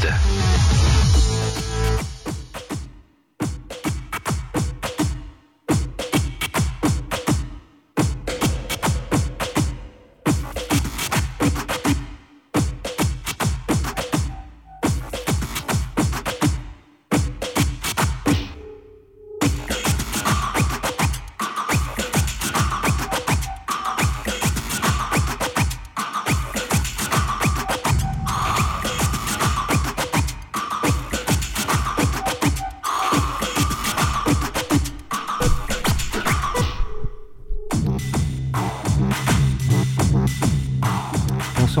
Catalyst.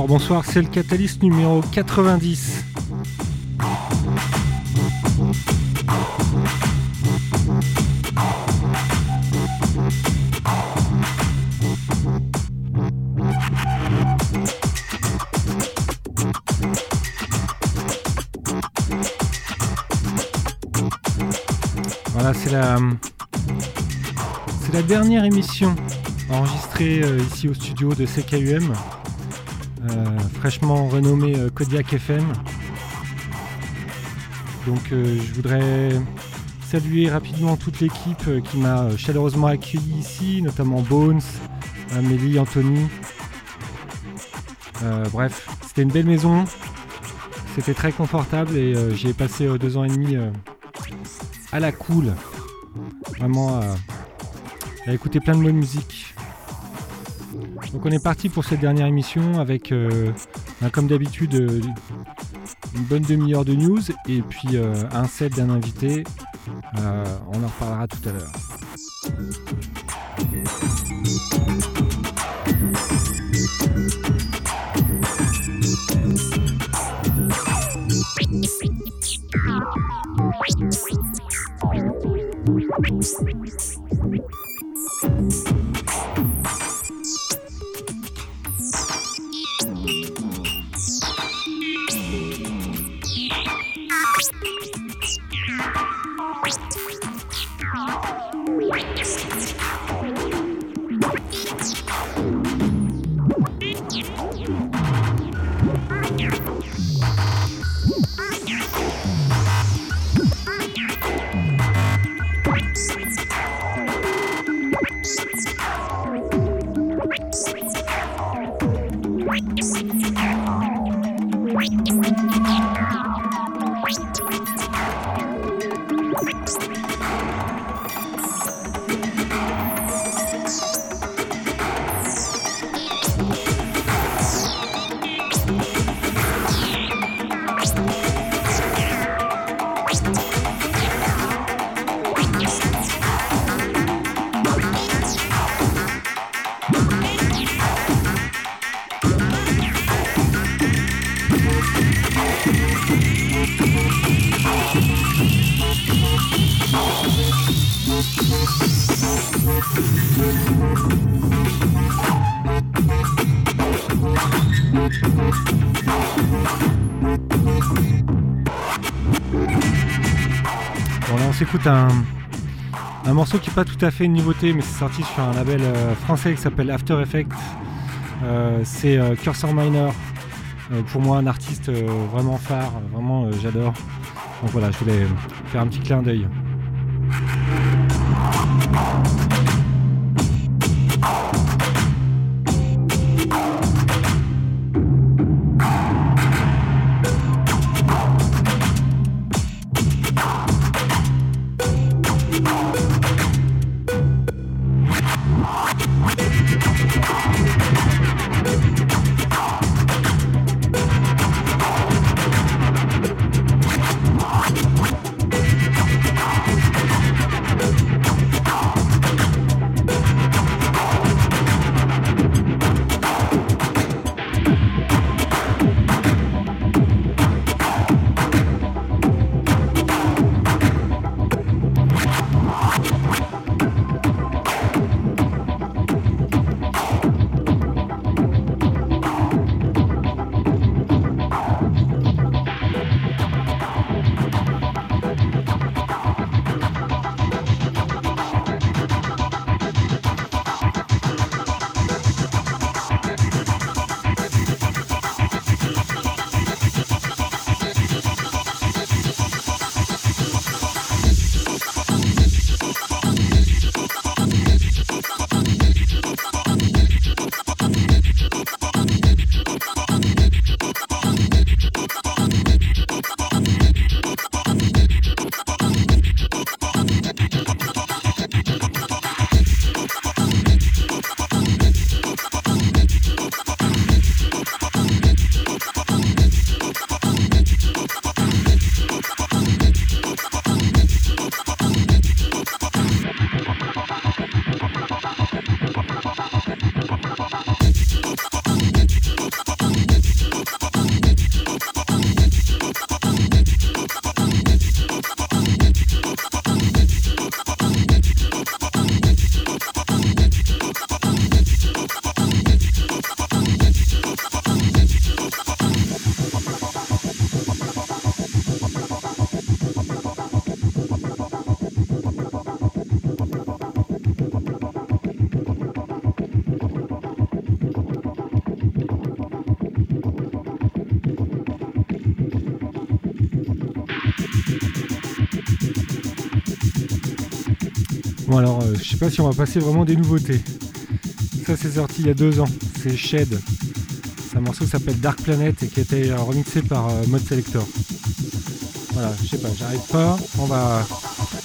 Bonsoir, c'est le Catalyst numéro 90. Voilà, c'est la, c'est la dernière émission enregistrée euh, ici au studio de CKUM. Euh, fraîchement renommé euh, Kodiak FM. Donc euh, je voudrais saluer rapidement toute l'équipe qui m'a chaleureusement accueilli ici, notamment Bones, Amélie, Anthony. bref, c'était une belle maison, c'était très confortable et j'y ai passé deux ans et demi à la cool. Vraiment à écouter plein de bonne musique. Donc on est parti pour cette dernière émission avec, euh, ben, comme d'habitude, euh, une bonne demi-heure de news et puis euh, un set d'un invité. on en reparlera tout à l'heure. Écoute un, morceau qui n'est pas tout à fait une nouveauté, mais c'est sorti sur un label euh, français qui s'appelle After Effects. Euh, c'est euh, Cursor Minor. pour moi, un artiste vraiment phare, vraiment j'adore. Donc voilà, je voulais faire un petit clin d'œil. Bon alors, euh, je sais pas si on va passer vraiment des nouveautés. Ça c'est sorti il y a deux ans, c'est Shed. C'est un morceau qui s'appelle Dark Planet et qui a été remixé par euh, Mode Selector. Voilà, je sais pas, j'arrive pas. On va,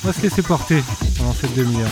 on va se laisser porter pendant cette demi-heure.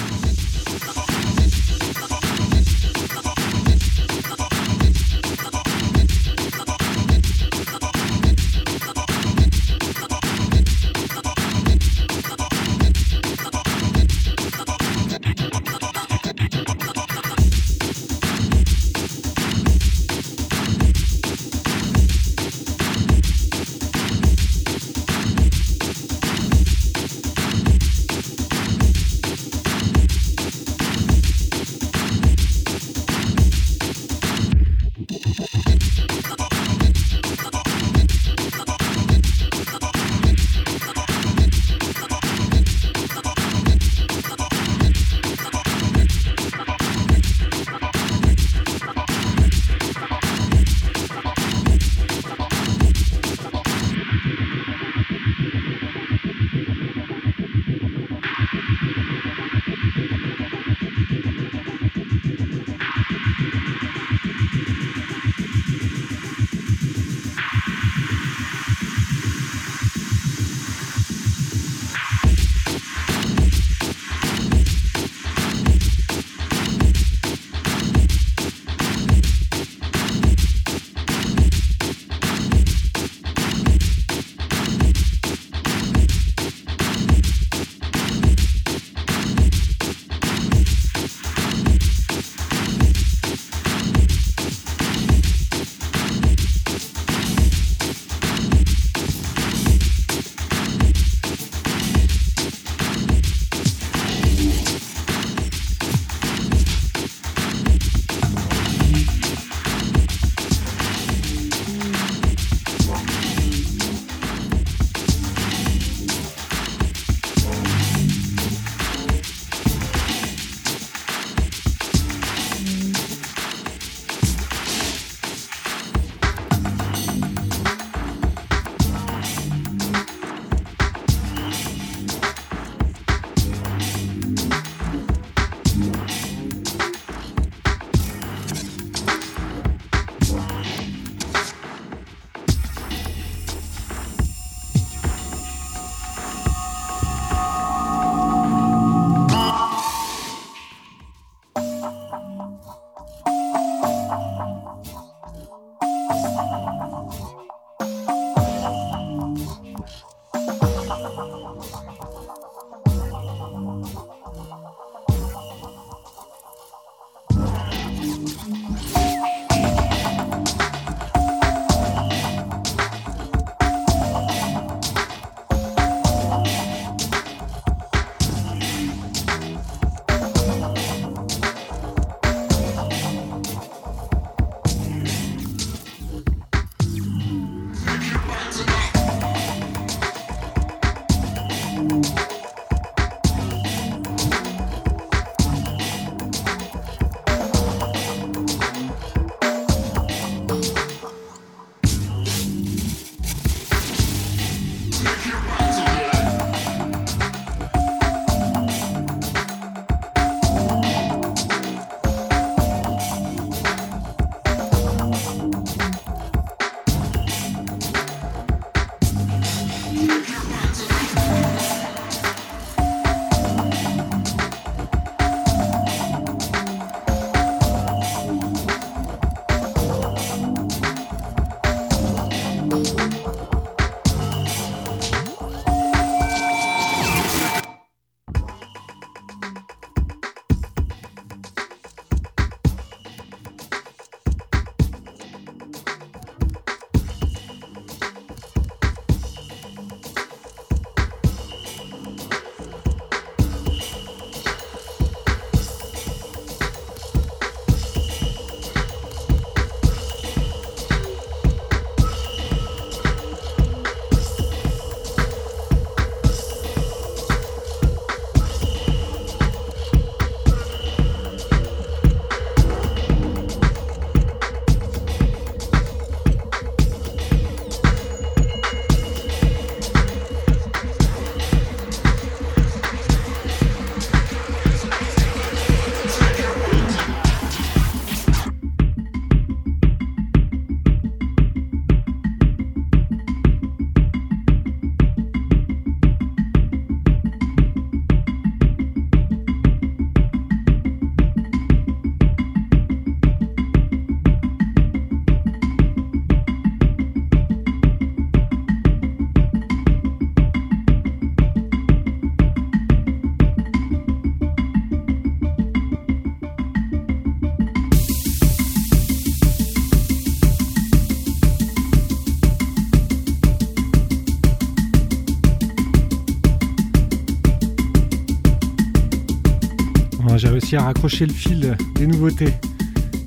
Réussi à raccrocher le fil des nouveautés,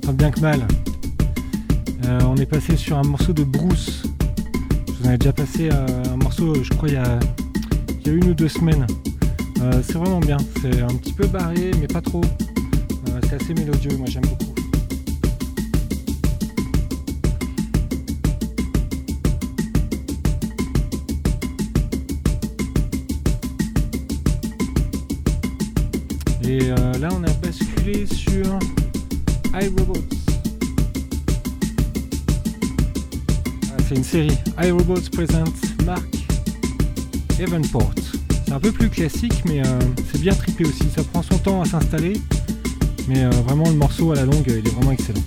tant bien que mal. Euh, on est passé sur un morceau de Bruce. Je vous en ai déjà passé euh, un morceau, je crois, il y a, une ou deux semaines. Euh, c'est vraiment bien. C'est un petit peu barré, mais pas trop. c'est assez mélodieux, moi j'aime beaucoup. C'est une série. iRobots Present Mark Evenport. C'est un peu plus classique, mais euh, c'est bien trippé aussi. Ça prend son temps à s'installer, mais euh, vraiment le morceau à la longue, il est vraiment excellent.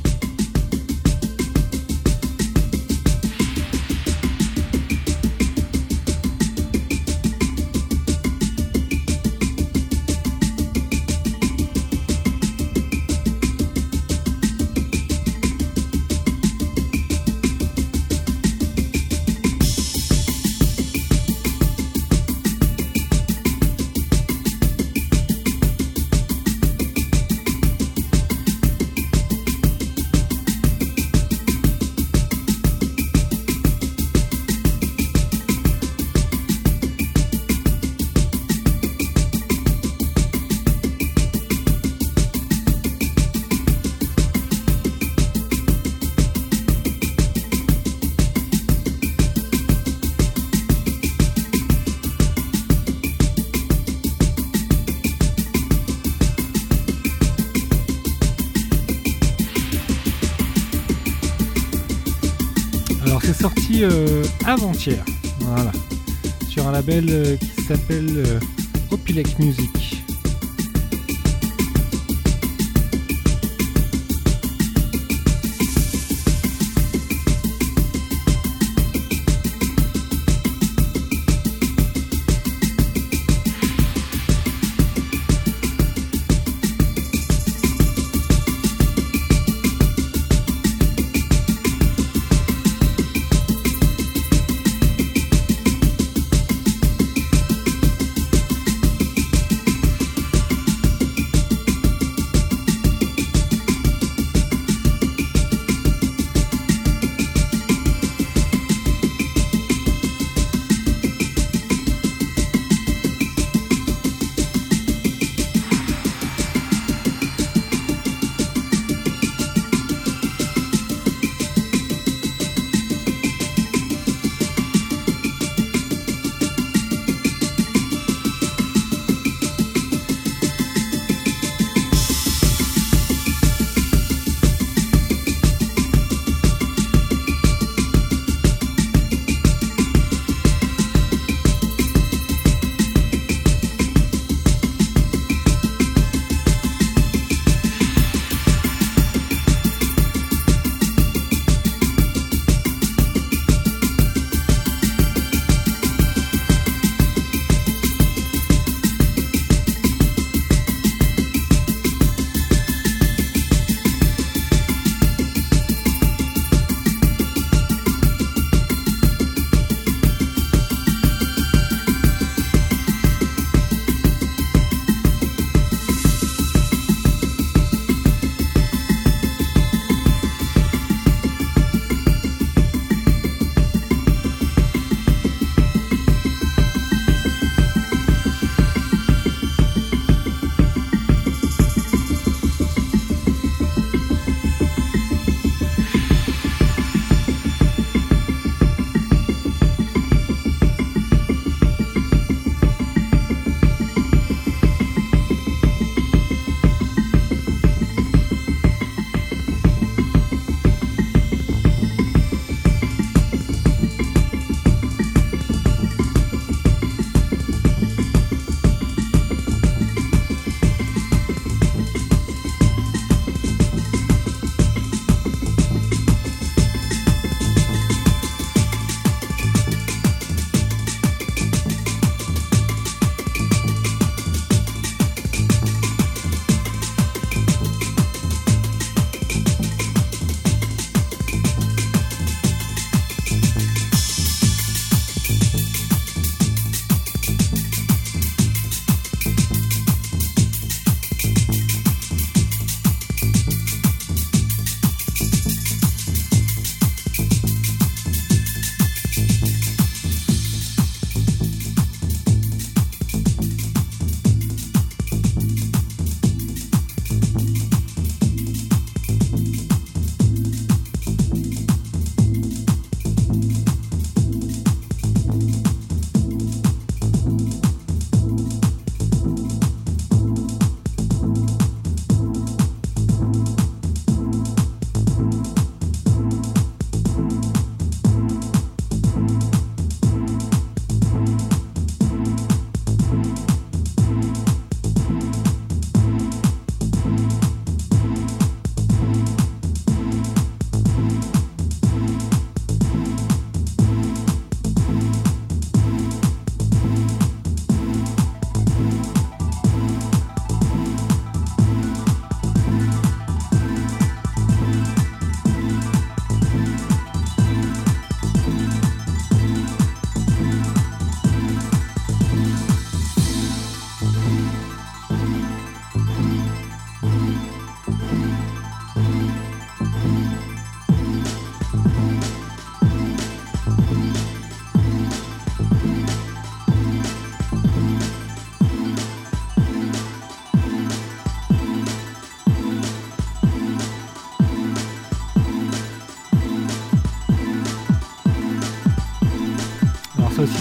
Avant-hier. Voilà. Sur un label euh, qui s'appelle euh, Opilec Music.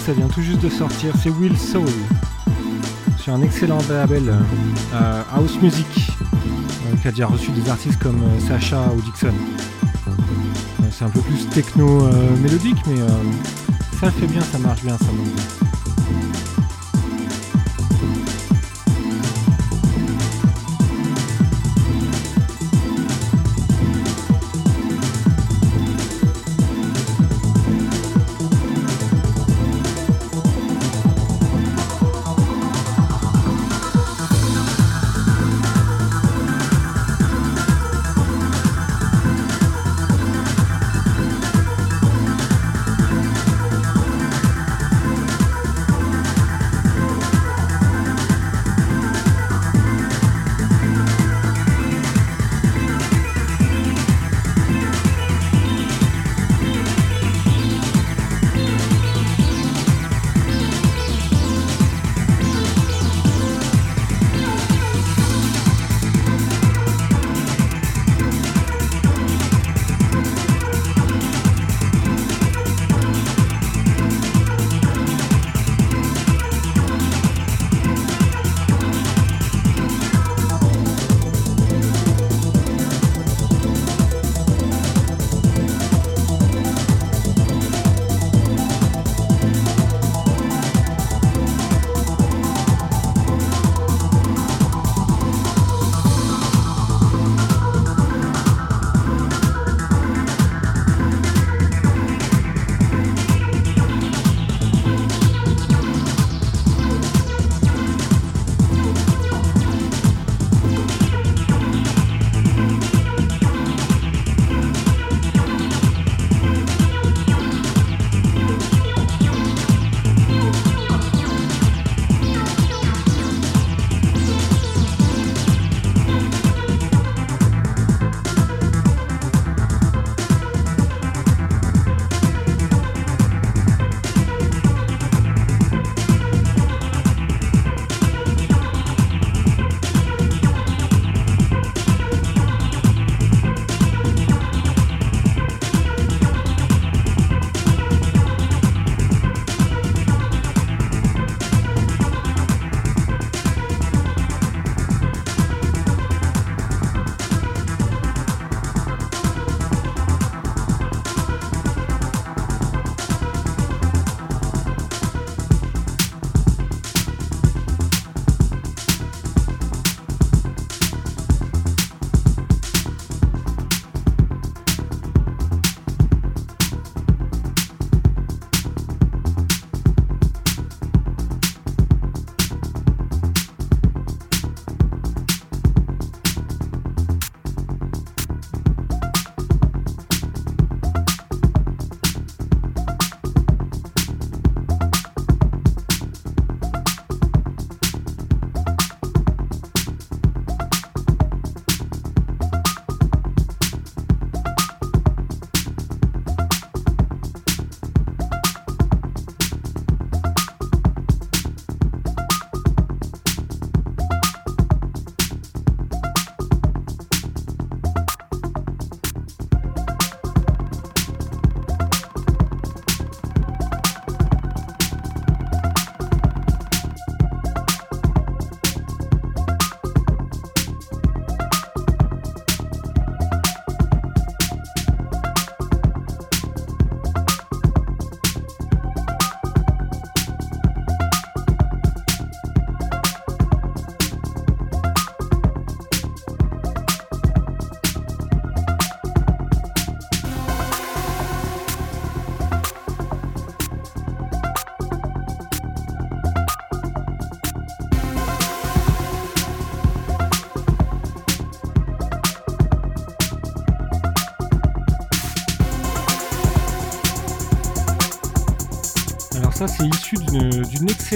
Ça vient tout juste de sortir. C'est Will Soul. Sur un excellent label euh, House Music. Euh, qui a déjà reçu des artistes comme Sacha ou Dixon. c'est un peu plus techno mélodique, mais ça fait bien, ça marche bien, ça monte bien.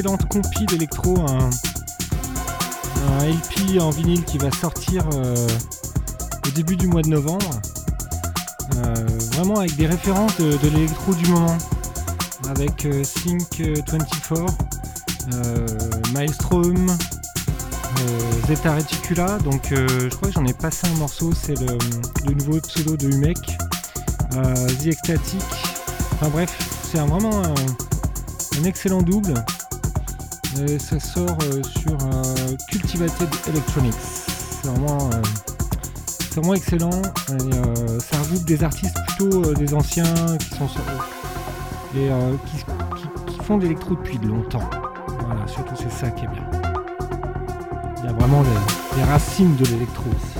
Excellente compil d'électro, un, LP en vinyle qui va sortir euh, au début du mois de novembre. Euh, vraiment avec des références de, l'électro du moment. Avec euh, Sync 24, Maelstrom, Zeta Reticula. Donc je crois que j'en ai passé un morceau, c'est le, nouveau pseudo de Humek. The Ecstatic. Enfin bref, c'est vraiment un excellent double. Ça sort sur Cultivated Electronics. C'est vraiment, vraiment, excellent. Ça regroupe des artistes plutôt des anciens qui sont et qui, font de l'électro depuis de longtemps. Voilà, surtout c'est ça qui est bien. Il y a vraiment les, les racines de l'électro aussi.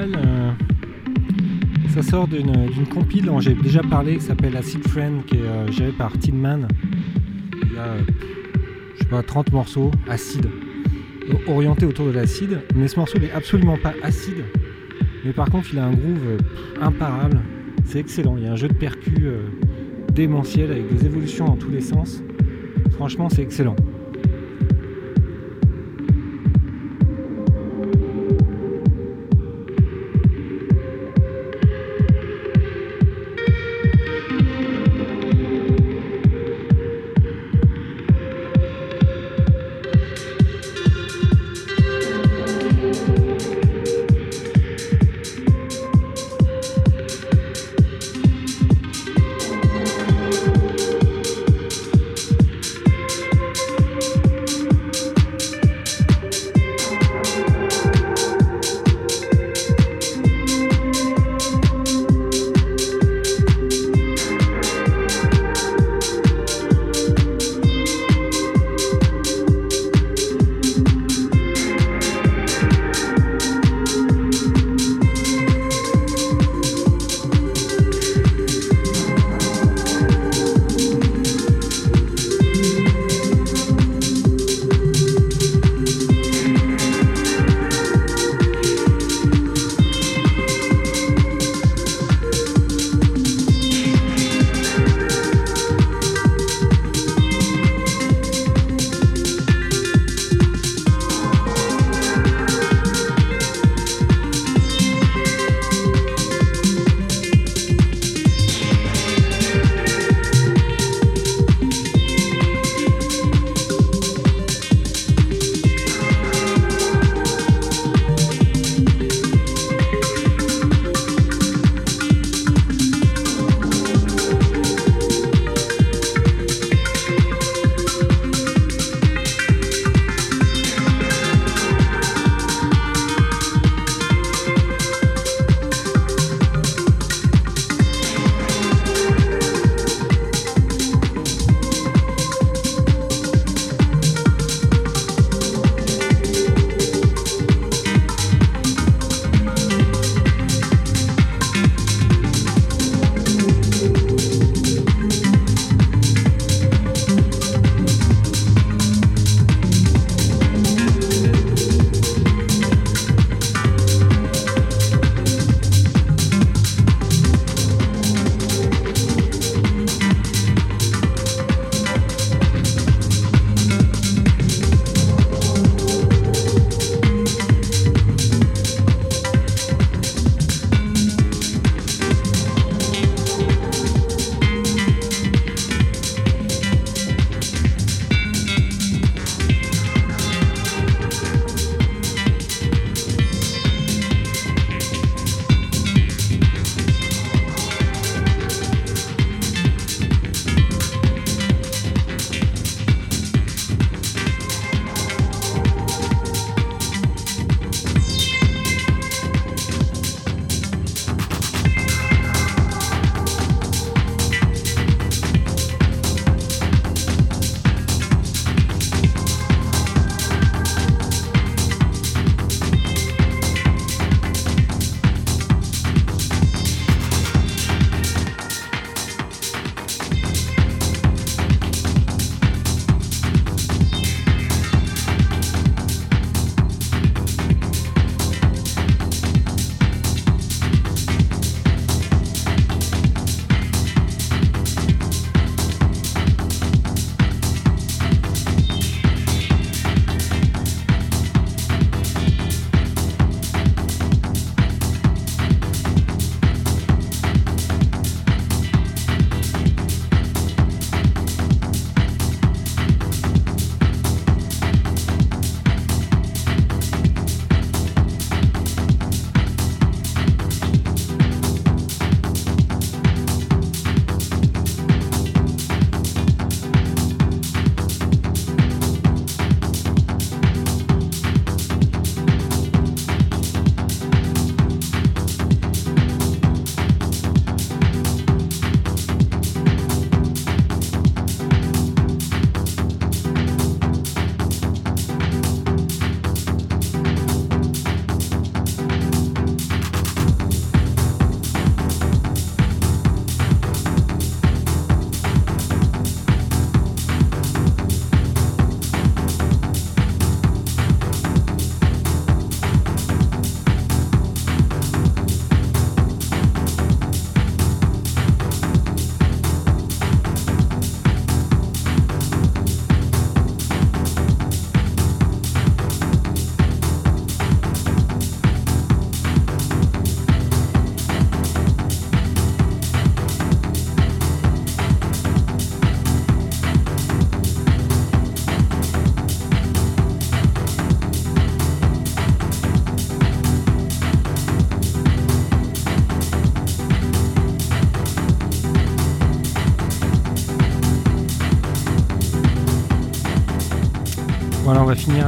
Euh, ça sort d'une compile dont j'ai déjà parlé qui s'appelle Acid Friend qui est euh, gérée par Tinman. Il y a, je sais pas, 30 morceaux acide, orientés autour de l'acide. Mais ce morceau n'est absolument pas acide. Mais par contre, il a un groove imparable. C'est excellent. Il y a un jeu de percus démentiel avec des évolutions dans tous les sens. Franchement, c'est excellent.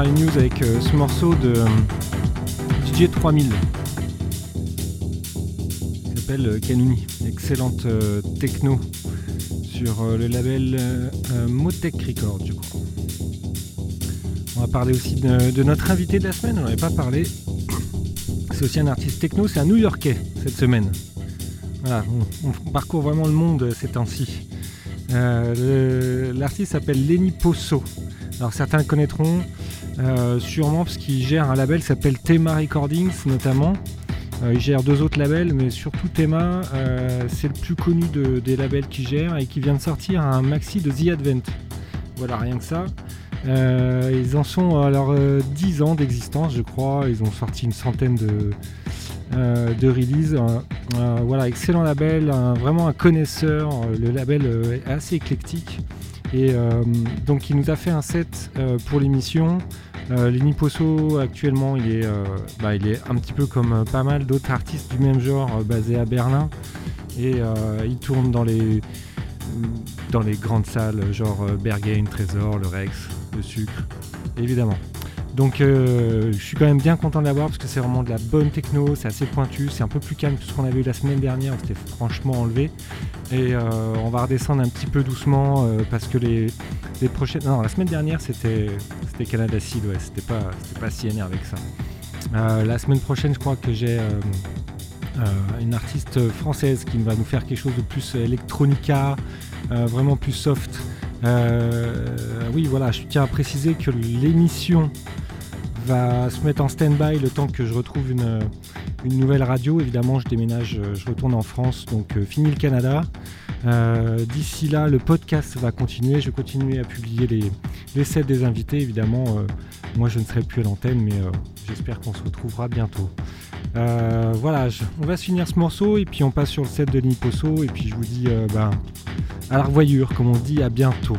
Les news avec ce morceau de DJ 3000. Il s'appelle Kanuni, excellente techno sur le label Motec Records, je crois. On va parler aussi de, notre invité de la semaine, on n'avait pas parlé. C'est aussi un artiste techno, c'est un New Yorkais cette semaine. Voilà, on, parcourt vraiment le monde ces temps-ci. Euh, l'artiste s'appelle Lenny Posso. Alors certains connaîtront euh, sûrement parce qu'il gère un label qui s'appelle Thema Recordings notamment. Euh, il gère deux autres labels, mais surtout Thema, c'est le plus connu des labels qu'il gère et qui vient de sortir un maxi de The Advent. Voilà, rien que ça. Euh, ils en sont leur 10 euh, ans d'existence, je crois. Ils ont sorti une centaine de, euh, de releases. voilà, excellent label, vraiment un connaisseur. Le label est assez éclectique. Et donc, il nous a fait un set pour l'émission. Lenny Posso, actuellement, il est, bah, il est un petit peu comme pas mal d'autres artistes du même genre basés à Berlin. Et il tourne dans les dans les grandes salles, genre Berghain, Trésor, le Rex, le sucre, évidemment. Donc euh, je suis quand même bien content de l'avoir parce que c'est vraiment de la bonne techno, c'est assez pointu, c'est un peu plus calme que ce qu'on avait eu la semaine dernière, c'était franchement enlevé. Et euh, on va redescendre un petit peu doucement euh, parce que les, prochaines. Non, la semaine dernière c'était Canada Seed, ouais, c'était pas, pas si énervé que ça. la semaine prochaine je crois que j'ai une artiste française qui va nous faire quelque chose de plus electronica, vraiment plus soft. Euh, oui, voilà, je tiens à préciser que l'émission va se mettre en stand-by le temps que je retrouve une, nouvelle radio. Évidemment, je déménage, je retourne en France, donc euh, fini le Canada. Euh, d'ici là, le podcast va continuer. Je vais continuer à publier les, les sets des invités. Évidemment, moi je ne serai plus à l'antenne, mais j'espère qu'on se retrouvera bientôt. voilà, on va se finir ce morceau et puis on passe sur le set de Niposo. Et puis je vous dis ben, à la revoyure, comme on dit, à bientôt.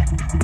Thank